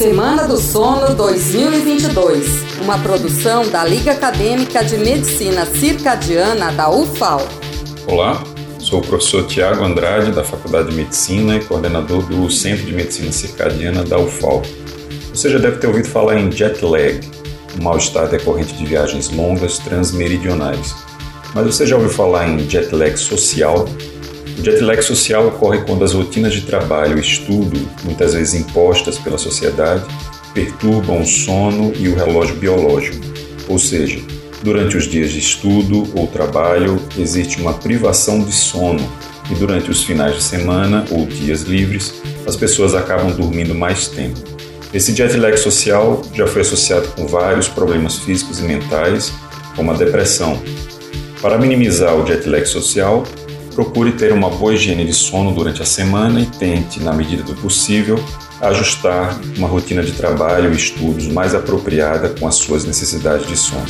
Semana do Sono 2022, uma produção da Liga Acadêmica de Medicina Circadiana da UFAL. Olá, sou o professor Tiago Andrade, da Faculdade de Medicina e coordenador do Centro de Medicina Circadiana da UFAL. Você já deve ter ouvido falar em jet lag, um mal-estar decorrente de viagens longas transmeridionais. Mas você já ouviu falar em jet lag social? O jet lag social ocorre quando as rotinas de trabalho e estudo, muitas vezes impostas pela sociedade, perturbam o sono e o relógio biológico. Ou seja, durante os dias de estudo ou trabalho existe uma privação de sono e durante os finais de semana ou dias livres as pessoas acabam dormindo mais tempo. Esse jet lag social já foi associado com vários problemas físicos e mentais, como a depressão. Para minimizar o jet lag social, procure ter uma boa higiene de sono durante a semana e tente, na medida do possível, ajustar uma rotina de trabalho e estudos mais apropriada com as suas necessidades de sono.